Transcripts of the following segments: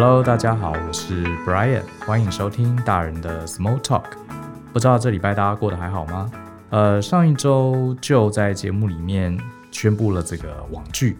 Hello，大家好，我是 Brian，欢迎收听大人的 Small Talk。不知道这礼拜大家过得还好吗？呃，上一周就在节目里面宣布了这个网剧，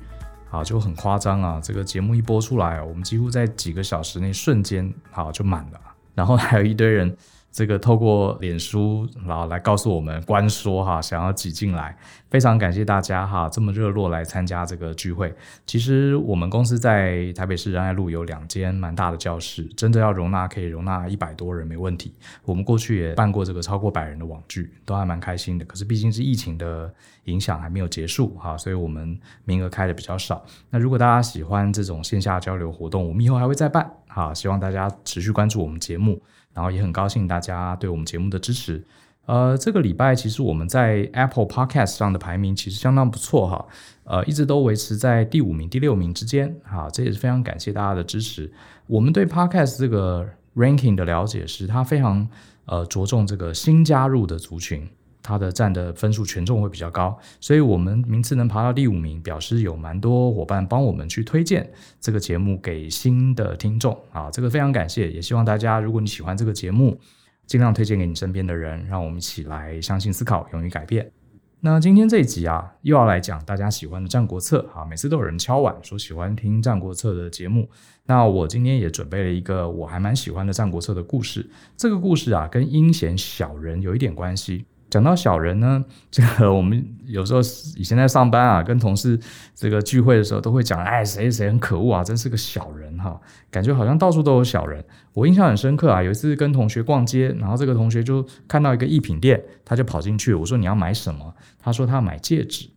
啊，就很夸张啊！这个节目一播出来，我们几乎在几个小时内瞬间好就满了，然后还有一堆人。这个透过脸书，然后来告诉我们官说哈，想要挤进来，非常感谢大家哈，这么热络来参加这个聚会。其实我们公司在台北市仁爱路有两间蛮大的教室，真的要容纳可以容纳一百多人没问题。我们过去也办过这个超过百人的网聚，都还蛮开心的。可是毕竟是疫情的影响还没有结束哈，所以我们名额开的比较少。那如果大家喜欢这种线下交流活动，我们以后还会再办哈，希望大家持续关注我们节目。然后也很高兴大家对我们节目的支持。呃，这个礼拜其实我们在 Apple Podcast 上的排名其实相当不错哈，呃，一直都维持在第五名、第六名之间哈，这也是非常感谢大家的支持。我们对 Podcast 这个 ranking 的了解是，它非常呃着重这个新加入的族群。它的占的分数权重会比较高，所以我们名次能爬到第五名，表示有蛮多伙伴帮我们去推荐这个节目给新的听众啊，这个非常感谢，也希望大家如果你喜欢这个节目，尽量推荐给你身边的人，让我们一起来相信、思考、勇于改变。那今天这一集啊，又要来讲大家喜欢的《战国策》啊，每次都有人敲碗说喜欢听《战国策》的节目，那我今天也准备了一个我还蛮喜欢的《战国策》的故事，这个故事啊，跟阴险小人有一点关系。讲到小人呢，这个我们有时候以前在上班啊，跟同事这个聚会的时候，都会讲，哎，谁谁很可恶啊，真是个小人哈，感觉好像到处都有小人。我印象很深刻啊，有一次跟同学逛街，然后这个同学就看到一个艺品店，他就跑进去，我说你要买什么？他说他要买戒指。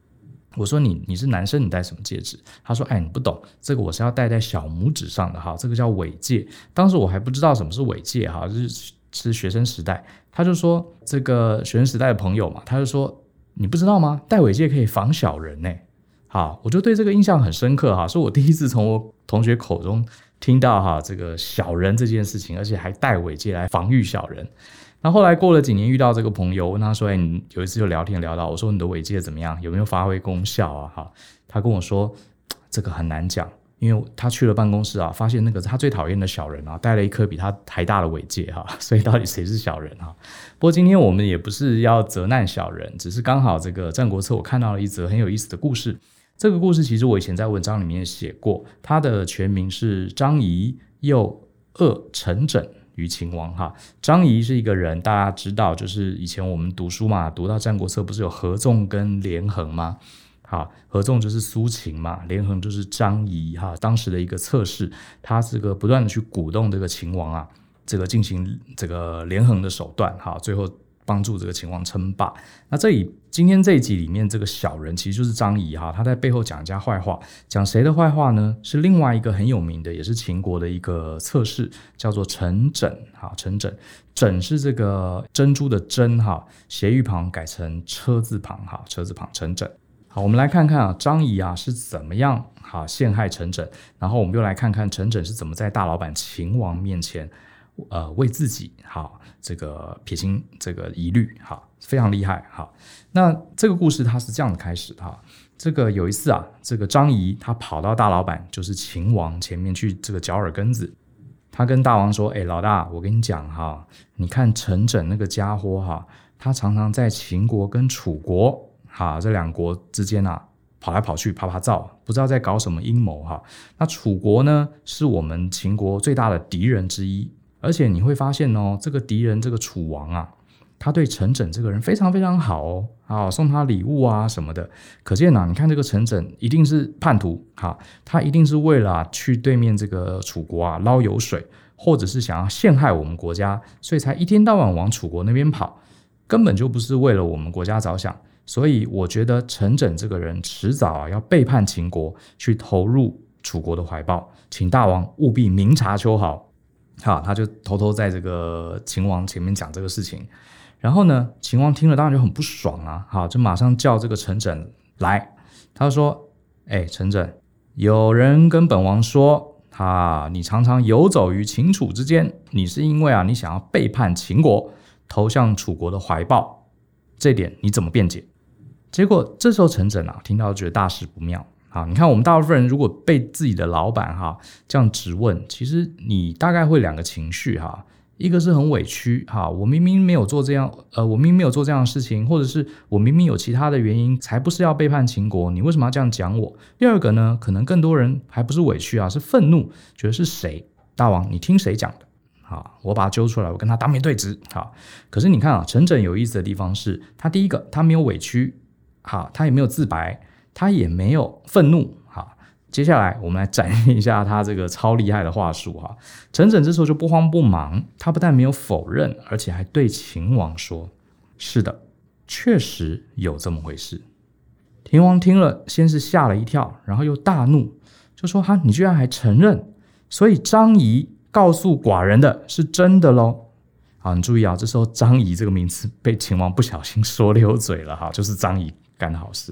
我说你你是男生，你戴什么戒指？他说，哎，你不懂，这个我是要戴在小拇指上的哈，这个叫尾戒。当时我还不知道什么是尾戒哈，就是。是学生时代，他就说这个学生时代的朋友嘛，他就说你不知道吗？戴尾戒可以防小人呢。好，我就对这个印象很深刻哈，是我第一次从我同学口中听到哈这个小人这件事情，而且还戴尾戒来防御小人。那后来过了几年，遇到这个朋友，问他说：“哎，你有一次就聊天聊到，我说你的尾戒怎么样？有没有发挥功效啊？”哈，他跟我说这个很难讲。因为他去了办公室啊，发现那个他最讨厌的小人啊，戴了一颗比他还大的尾戒哈，所以到底谁是小人哈？不过今天我们也不是要责难小人，只是刚好这个《战国策》我看到了一则很有意思的故事。这个故事其实我以前在文章里面写过，它的全名是张仪诱恶陈轸于秦王哈。张仪是一个人，大家知道，就是以前我们读书嘛，读到《战国策》不是有合纵跟连横吗？好，合纵就是苏秦嘛，连横就是张仪哈。当时的一个策士，他这个不断的去鼓动这个秦王啊，这个进行这个连横的手段哈，最后帮助这个秦王称霸。那这里今天这一集里面这个小人其实就是张仪哈，他在背后讲人家坏话，讲谁的坏话呢？是另外一个很有名的，也是秦国的一个策士，叫做陈轸哈。陈轸，轸是这个珍珠的珍哈，斜玉旁改成车字旁哈，车字旁陈轸。好，我们来看看啊，张仪啊是怎么样哈陷害陈轸，然后我们又来看看陈轸是怎么在大老板秦王面前，呃，为自己好这个撇清这个疑虑，哈，非常厉害哈。那这个故事它是这样的开始哈，这个有一次啊，这个张仪他跑到大老板就是秦王前面去这个嚼耳根子，他跟大王说，哎，老大，我跟你讲哈，你看陈轸那个家伙哈，他常常在秦国跟楚国。哈，这两国之间啊，跑来跑去，趴趴走，不知道在搞什么阴谋哈。那楚国呢，是我们秦国最大的敌人之一，而且你会发现哦，这个敌人这个楚王啊，他对陈轸这个人非常非常好哦，啊，送他礼物啊什么的。可见呐，你看这个陈轸一定是叛徒，哈，他一定是为了去对面这个楚国啊捞油水，或者是想要陷害我们国家，所以才一天到晚往楚国那边跑，根本就不是为了我们国家着想。所以我觉得陈轸这个人迟早啊要背叛秦国，去投入楚国的怀抱，请大王务必明察秋毫。好，他就偷偷在这个秦王前面讲这个事情。然后呢，秦王听了当然就很不爽啊，好，就马上叫这个陈轸来。他说：“哎，陈轸，有人跟本王说，哈，你常常游走于秦楚之间，你是因为啊，你想要背叛秦国，投向楚国的怀抱，这点你怎么辩解？”结果这时候陈轸啊听到觉得大事不妙，啊，你看我们大部分人如果被自己的老板哈这样质问，其实你大概会两个情绪哈，一个是很委屈哈，我明明没有做这样，呃，我明明没有做这样的事情，或者是我明明有其他的原因，才不是要背叛秦国，你为什么要这样讲我？第二个呢，可能更多人还不是委屈啊，是愤怒，觉得是谁？大王，你听谁讲的？啊，我把他揪出来，我跟他当面对质。好，可是你看啊，陈轸有意思的地方是，他第一个他没有委屈，好，他也没有自白。他也没有愤怒，好。接下来我们来展现一下他这个超厉害的话术，哈。陈轸这时候就不慌不忙，他不但没有否认，而且还对秦王说：“是的，确实有这么回事。”秦王听了，先是吓了一跳，然后又大怒，就说：“哈，你居然还承认？所以张仪告诉寡人的是真的喽？”好，你注意啊，这时候张仪这个名字被秦王不小心说溜嘴了，哈，就是张仪干的好事。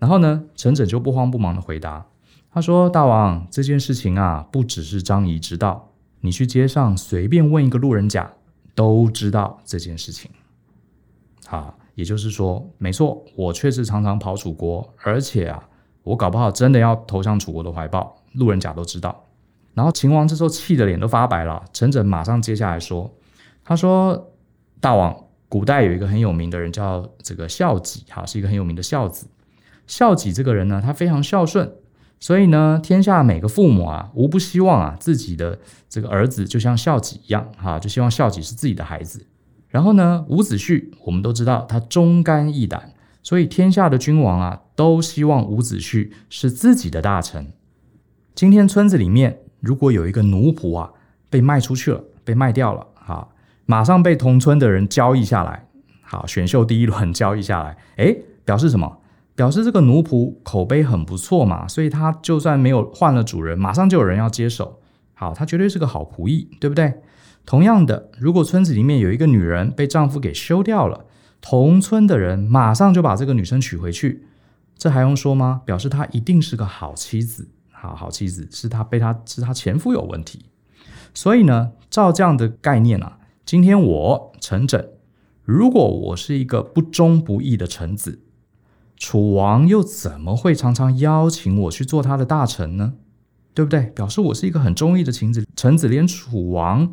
然后呢，陈轸就不慌不忙的回答，他说：“大王，这件事情啊，不只是张仪知道，你去街上随便问一个路人甲，都知道这件事情。啊，也就是说，没错，我确实常常跑楚国，而且啊，我搞不好真的要投向楚国的怀抱，路人甲都知道。然后秦王这时候气得脸都发白了。陈轸马上接下来说，他说：大王，古代有一个很有名的人叫这个孝己，哈，是一个很有名的孝子。”孝己这个人呢，他非常孝顺，所以呢，天下每个父母啊，无不希望啊，自己的这个儿子就像孝己一样，哈，就希望孝己是自己的孩子。然后呢，伍子胥，我们都知道他忠肝义胆，所以天下的君王啊，都希望伍子胥是自己的大臣。今天村子里面如果有一个奴仆啊，被卖出去了，被卖掉了，哈，马上被同村的人交易下来，好，选秀第一轮交易下来，诶，表示什么？表示这个奴仆口碑很不错嘛，所以他就算没有换了主人，马上就有人要接手。好，他绝对是个好仆役，对不对？同样的，如果村子里面有一个女人被丈夫给休掉了，同村的人马上就把这个女生娶回去，这还用说吗？表示她一定是个好妻子。好，好妻子是她被她是她前夫有问题。所以呢，照这样的概念啊，今天我陈轸，如果我是一个不忠不义的臣子。楚王又怎么会常常邀请我去做他的大臣呢？对不对？表示我是一个很忠义的臣子，臣子连楚王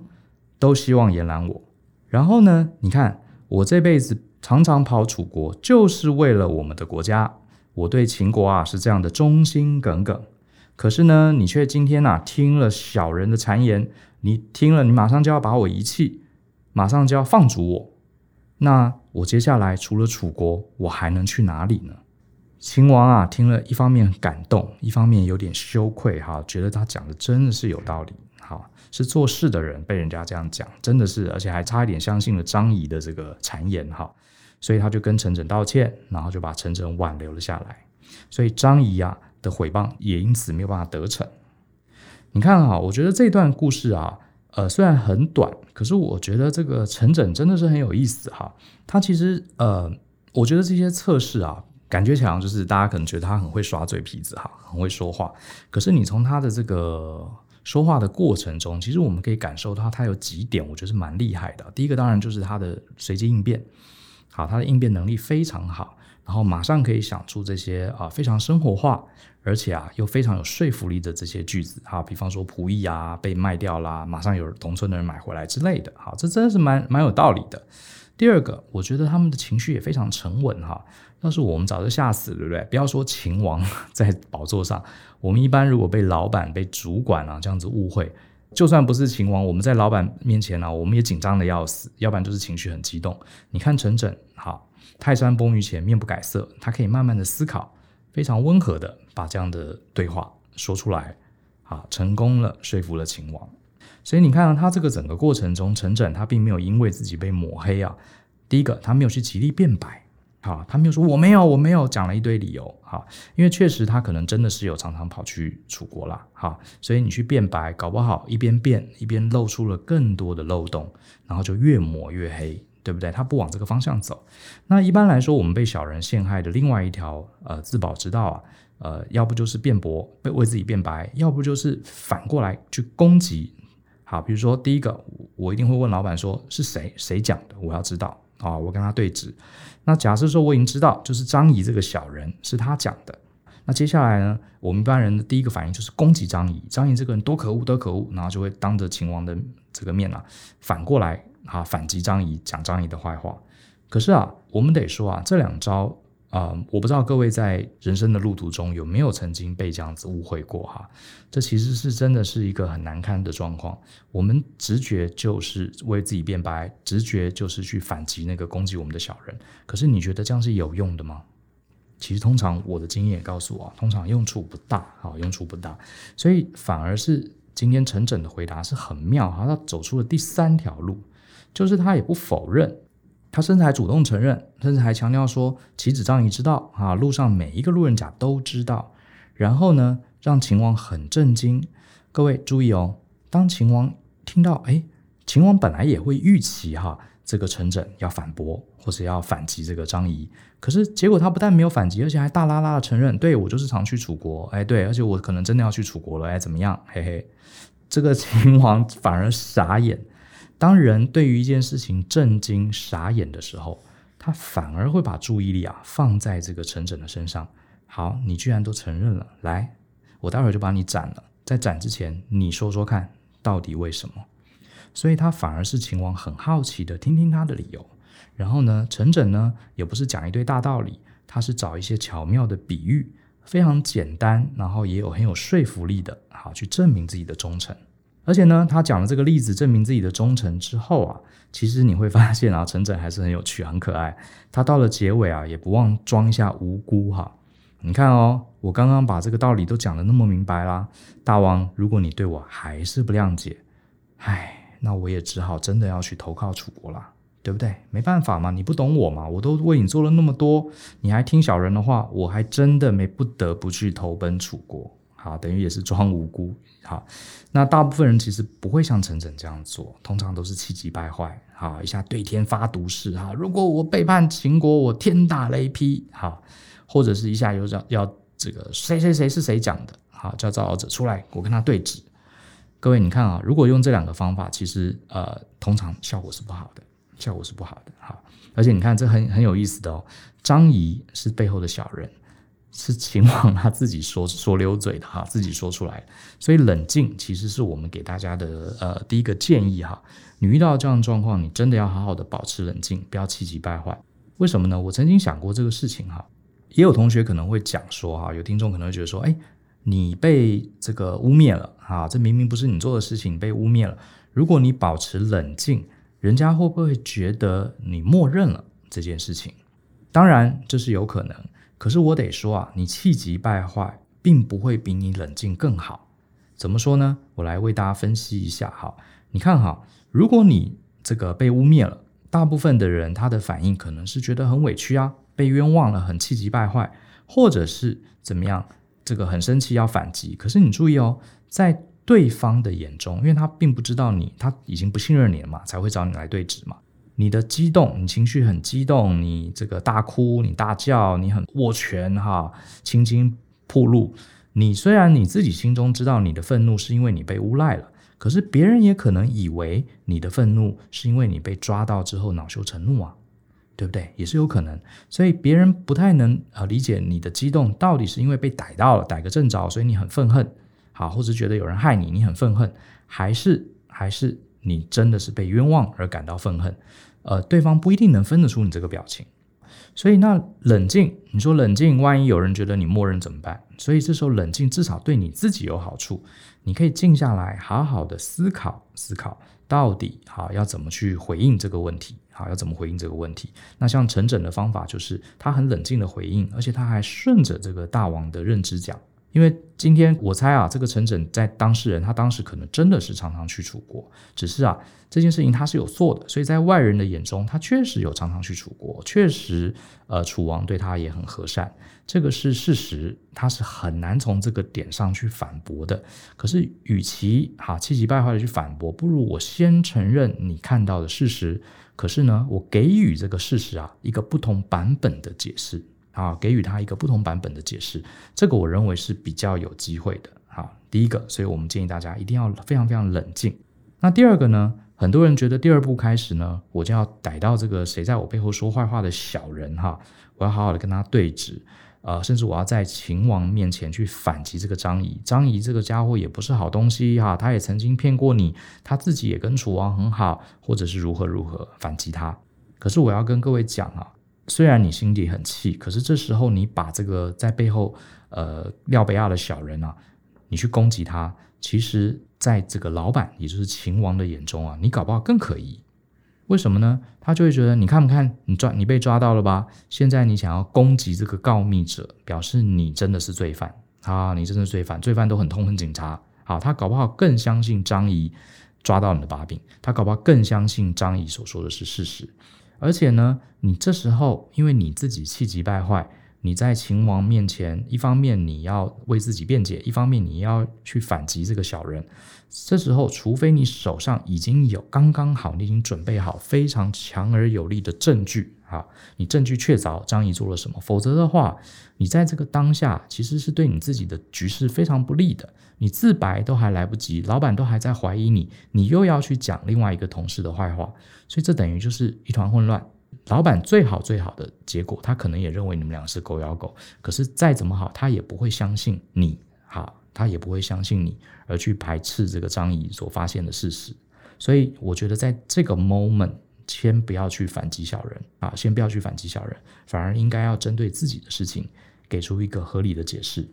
都希望延揽我。然后呢，你看我这辈子常常跑楚国，就是为了我们的国家。我对秦国啊是这样的忠心耿耿。可是呢，你却今天啊听了小人的谗言，你听了，你马上就要把我遗弃，马上就要放逐我。那我接下来除了楚国，我还能去哪里呢？秦王啊，听了一方面很感动，一方面有点羞愧，哈，觉得他讲的真的是有道理，哈，是做事的人被人家这样讲，真的是，而且还差一点相信了张仪的这个谗言，哈，所以他就跟陈轸道歉，然后就把陈轸挽留了下来，所以张仪啊的诽谤也因此没有办法得逞。你看哈，我觉得这段故事啊。呃，虽然很短，可是我觉得这个陈轸真的是很有意思哈。他其实呃，我觉得这些测试啊，感觉起来就是大家可能觉得他很会耍嘴皮子哈，很会说话。可是你从他的这个说话的过程中，其实我们可以感受到他有几点，我觉得是蛮厉害的。第一个当然就是他的随机应变，好，他的应变能力非常好。然后马上可以想出这些啊非常生活化，而且啊又非常有说服力的这些句子哈，比方说仆役啊被卖掉啦，马上有同村的人买回来之类的，好，这真的是蛮蛮有道理的。第二个，我觉得他们的情绪也非常沉稳哈，要是我们早就吓死了，对不对？不要说秦王 在宝座上，我们一般如果被老板、被主管啊这样子误会，就算不是秦王，我们在老板面前呢、我们也紧张的要死，要不然就是情绪很激动。你看陈轸，好。泰山崩于前，面不改色。他可以慢慢的思考，非常温和的把这样的对话说出来，啊，成功了，说服了秦王。所以你看到他这个整个过程中，陈轸他并没有因为自己被抹黑啊，第一个他没有去极力辩白，啊，他没有说我没有我没有讲了一堆理由，哈，因为确实他可能真的是有常常跑去楚国啦，哈，所以你去辩白，搞不好一边辩一边露出了更多的漏洞，然后就越抹越黑。对不对？他不往这个方向走。那一般来说，我们被小人陷害的另外一条呃自保之道啊，呃，要不就是辩驳，为为自己辩白；要不就是反过来去攻击。好，比如说第一个，我一定会问老板说是谁谁讲的，我要知道啊，我跟他对质。那假设说我已经知道，就是张仪这个小人是他讲的，那接下来呢，我们一般人的第一个反应就是攻击张仪，张仪这个人多可恶，多可恶，然后就会当着秦王的这个面啊，反过来啊反击张仪，讲张仪的坏话。可是啊，我们得说啊，这两招。啊、我不知道各位在人生的路途中有没有曾经被这样子误会过哈？这其实是真的是一个很难堪的状况。我们直觉就是为自己辩白，直觉就是去反击那个攻击我们的小人。可是你觉得这样是有用的吗？其实通常我的经验也告诉我，通常用处不大，啊，用处不大。所以反而是今天陈整的回答是很妙哈，他走出了第三条路，就是他也不否认。他甚至还主动承认，甚至还强调说：“岂止张仪知道啊，路上每一个路人甲都知道。”然后呢，让秦王很震惊。各位注意哦，当秦王听到，哎，秦王本来也会预期哈，这个陈轸要反驳或者要反击这个张仪，可是结果他不但没有反击，而且还大剌剌的承认：“对，我就是常去楚国，哎，对，而且我可能真的要去楚国了，哎，怎么样？嘿嘿。”这个秦王反而傻眼。当人对于一件事情震惊、傻眼的时候，他反而会把注意力啊放在这个陈轸的身上。好，你居然都承认了，来，我待会儿就把你斩了。在斩之前，你说说看，到底为什么？所以他反而是秦王很好奇的听听他的理由。然后呢，陈轸呢也不是讲一堆大道理，他是找一些巧妙的比喻，非常简单，然后也有很有说服力的，好去证明自己的忠诚。而且呢，他讲了这个例子证明自己的忠诚之后啊，其实你会发现啊，陈轸还是很有趣、很可爱。他到了结尾啊，也不忘装一下无辜哈。你看哦，我刚刚把这个道理都讲得那么明白啦，大王，如果你对我还是不谅解，唉，那我也只好真的要去投靠楚国了，对不对？没办法嘛，你不懂我嘛，我都为你做了那么多，你还听小人的话，我还真的没不得不去投奔楚国。啊，等于也是装无辜。好，那大部分人其实不会像陈轸这样做，通常都是气急败坏，好，一下对天发毒誓，哈，如果我背叛秦国，我天打雷劈，好，或者是一下又要要这个谁谁谁是谁讲的，好，叫造谣者出来，我跟他对质。各位，你看啊，如果用这两个方法，其实呃，通常效果是不好的，效果是不好的，好，而且你看这很很有意思的哦，张仪是背后的小人。是秦王他自己说 说溜嘴的哈，自己说出来，所以冷静其实是我们给大家的呃第一个建议哈。你遇到这样的状况，你真的要好好的保持冷静，不要气急败坏。为什么呢？我曾经想过这个事情哈，也有同学可能会讲说哈，有听众可能会觉得说，哎，你被这个污蔑了哈，这明明不是你做的事情，你被污蔑了。如果你保持冷静，人家会不会觉得你默认了这件事情？当然这是有可能。可是我得说啊，你气急败坏，并不会比你冷静更好。怎么说呢？我来为大家分析一下哈。你看哈，如果你这个被污蔑了，大部分的人他的反应可能是觉得很委屈啊，被冤枉了，很气急败坏，或者是怎么样，这个很生气要反击。可是你注意哦，在对方的眼中，因为他并不知道你，他已经不信任你了嘛，才会找你来对质嘛。你的激动，你情绪很激动，你这个大哭，你大叫，你很握拳哈，青筋暴露。你虽然你自己心中知道你的愤怒是因为你被诬赖了，可是别人也可能以为你的愤怒是因为你被抓到之后恼羞成怒啊，对不对？也是有可能。所以别人不太能呃理解你的激动到底是因为被逮到了，逮个正着，所以你很愤恨，好，或者觉得有人害你，你很愤恨，还是还是你真的是被冤枉而感到愤恨。呃，对方不一定能分得出你这个表情，所以那冷静，你说冷静，万一有人觉得你默认怎么办？所以这时候冷静至少对你自己有好处，你可以静下来，好好的思考思考，到底好要怎么去回应这个问题，好要怎么回应这个问题。那像陈轸的方法就是他很冷静的回应，而且他还顺着这个大王的认知讲。因为今天我猜啊，这个陈轸在当事人，他当时可能真的是常常去楚国，只是啊这件事情他是有做的，所以在外人的眼中，他确实有常常去楚国，确实呃楚王对他也很和善，这个是事实，他是很难从这个点上去反驳的。可是与其哈气急败坏的去反驳，不如我先承认你看到的事实，可是呢，我给予这个事实啊一个不同版本的解释。啊，给予他一个不同版本的解释，这个我认为是比较有机会的。好，第一个，所以我们建议大家一定要非常非常冷静。那第二个呢？很多人觉得第二步开始呢，我就要逮到这个谁在我背后说坏话的小人哈，我要好好的跟他对质。呃，甚至我要在秦王面前去反击这个张仪。张仪这个家伙也不是好东西哈，他也曾经骗过你，他自己也跟楚王很好，或者是如何如何反击他。可是我要跟各位讲啊，虽然你心里很气，可是这时候你把这个在背后呃廖贝亚的小人啊，你去攻击他，其实在这个老板，也就是秦王的眼中啊，你搞不好更可疑。为什么呢？他就会觉得，你看不看，你抓你被抓到了吧？现在你想要攻击这个告密者，表示你真的是罪犯啊！你真的是罪犯，罪犯都很痛恨警察。好，他搞不好更相信张仪抓到你的把柄，他搞不好更相信张仪所说的是事实。而且呢，你这时候因为你自己气急败坏。你在秦王面前，一方面你要为自己辩解，一方面你要去反击这个小人。这时候，除非你手上已经有刚刚好，你已经准备好非常强而有力的证据啊，你证据确凿张仪做了什么，否则的话，你在这个当下其实是对你自己的局势非常不利的。你自白都还来不及，老板都还在怀疑你，你又要去讲另外一个同事的坏话，所以这等于就是一团混乱。老板最好最好的结果，他可能也认为你们俩是狗咬狗，可是再怎么好，他也不会相信你，好，他也不会相信你，而去排斥这个张仪所发现的事实。所以我觉得在这个 moment，先不要去反击小人啊，先不要去反击小人，反而应该要针对自己的事情给出一个合理的解释。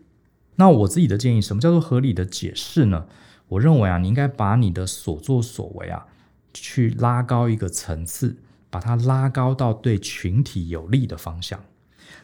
那我自己的建议，什么叫做合理的解释呢？我认为啊，你应该把你的所作所为啊，去拉高一个层次。把它拉高到对群体有利的方向，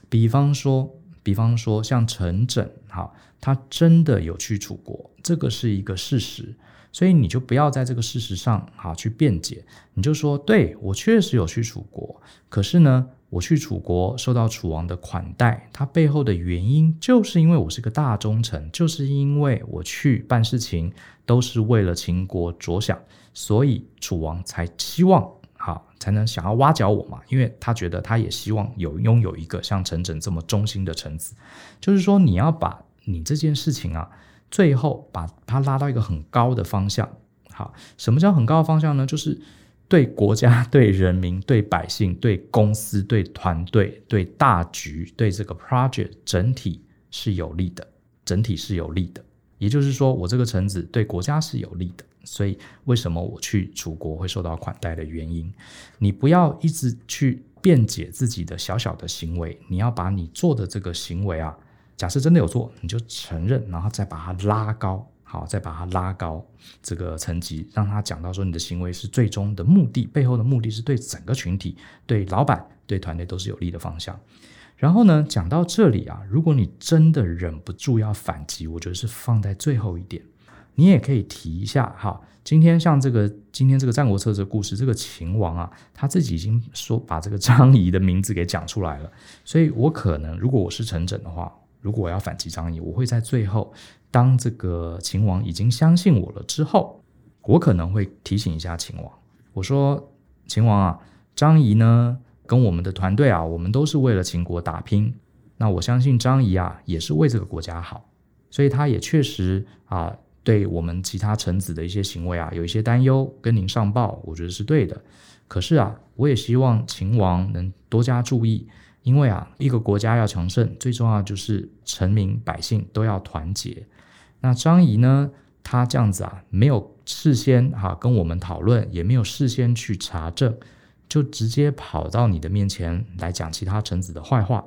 比方说，比方说像陈轸，哈，他真的有去楚国，这个是一个事实，所以你就不要在这个事实上，哈，去辩解，你就说，对，我确实有去楚国，可是呢，我去楚国受到楚王的款待，他背后的原因就是因为我是个大忠臣，就是因为我去办事情都是为了秦国着想，所以楚王才期望。好，才能想要挖角我嘛，因为他觉得他也希望有拥有一个像陈轸这么忠心的臣子。就是说，你要把你这件事情啊，最后把它拉到一个很高的方向。好，什么叫很高的方向呢？就是对国家、对人民、对百姓、对公司、对团队、对大局、对这个 project 整体是有利的，整体是有利的。也就是说，我这个臣子对国家是有利的。所以，为什么我去楚国会受到款待的原因，你不要一直去辩解自己的小小的行为，你要把你做的这个行为啊，假设真的有做，你就承认，然后再把它拉高，好，再把它拉高这个层级，让他讲到说你的行为是最终的目的，背后的目的是对整个群体、对老板、对团队都是有利的方向。然后呢，讲到这里啊，如果你真的忍不住要反击，我觉得是放在最后一点。你也可以提一下哈，今天像这个今天这个《战国策》这个故事，这个秦王啊，他自己已经说把这个张仪的名字给讲出来了，所以我可能如果我是陈轸的话，如果我要反击张仪，我会在最后，当这个秦王已经相信我了之后，我可能会提醒一下秦王，我说秦王啊，张仪呢跟我们的团队啊，我们都是为了秦国打拼，那我相信张仪啊也是为这个国家好，所以他也确实啊。对我们其他臣子的一些行为啊，有一些担忧，跟您上报，我觉得是对的。可是啊，我也希望秦王能多加注意，因为啊，一个国家要强盛，最重要就是臣民百姓都要团结。那张仪呢，他这样子啊，没有事先哈、跟我们讨论，也没有事先去查证，就直接跑到你的面前来讲其他臣子的坏话。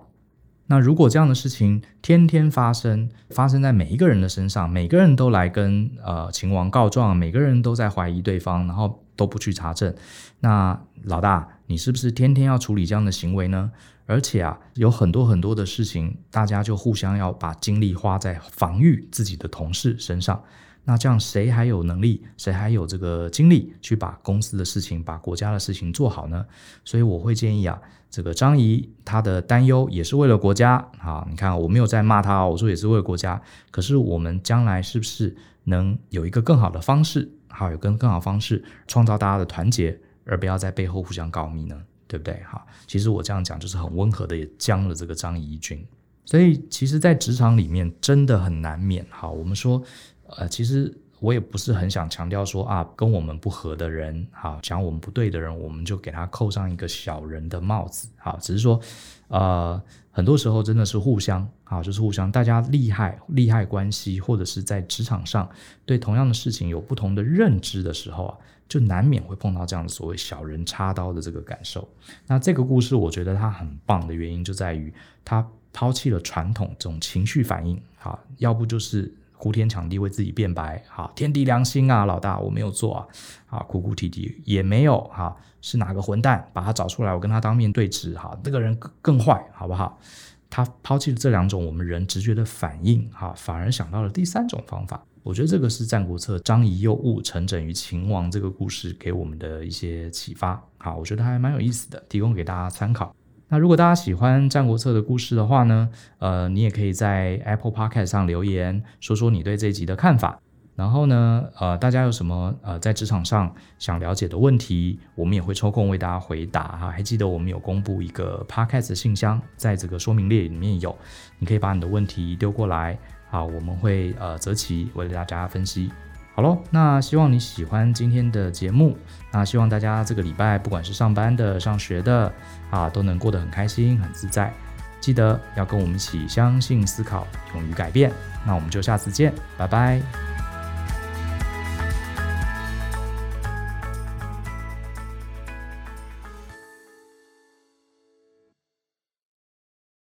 那如果这样的事情天天发生，发生在每一个人的身上，每个人都来跟呃秦王告状，每个人都在怀疑对方，然后都不去查证，那老大，你是不是天天要处理这样的行为呢？而且啊，有很多很多的事情，大家就互相要把精力花在防御自己的同事身上。那这样谁还有能力，谁还有这个精力去把公司的事情、把国家的事情做好呢？所以我会建议啊，这个张仪他的担忧也是为了国家啊。你看，我没有在骂他，我说也是为了国家。可是我们将来是不是能有一个更好的方式，好，有更更好的方式创造大家的团结，而不要在背后互相告密呢？对不对？好，其实我这样讲就是很温和的，也将了这个张仪一军。所以其实，在职场里面真的很难免。好，我们说。呃，其实我也不是很想强调说啊，跟我们不合的人，好，讲我们不对的人，我们就给他扣上一个小人的帽子，好，只是说，呃，很多时候真的是互相啊，就是互相，大家利害利害关系，或者是在职场上对同样的事情有不同的认知的时候啊，就难免会碰到这样的所谓小人插刀的这个感受。那这个故事我觉得它很棒的原因就在于它抛弃了传统这种情绪反应，哈，要不就是。哭天抢地为自己辩白，好，天地良心啊，老大我没有做啊，啊，哭哭啼啼也没有，哈，是哪个混蛋把他找出来，我跟他当面对质，哈，这个人更更坏，好不好？他抛弃了这两种我们人直觉的反应，哈，反而想到了第三种方法。我觉得这个是《战国策》张仪又误陈整于秦王这个故事给我们的一些启发，好，我觉得还蛮有意思的，提供给大家参考。那如果大家喜欢《战国策》的故事的话呢，呃，你也可以在 Apple Podcast 上留言，说说你对这一集的看法。然后呢，呃，大家有什么呃在职场上想了解的问题，我们也会抽空为大家回答哈。还记得我们有公布一个 Podcast 信箱，在这个说明列里面有，你可以把你的问题丢过来，好，我们会呃择期为大家分析。好喽，那希望你喜欢今天的节目。那希望大家这个礼拜，不管是上班的、上学的，啊，都能过得很开心、很自在。记得要跟我们一起相信、思考、勇于改变。那我们就下次见，拜拜。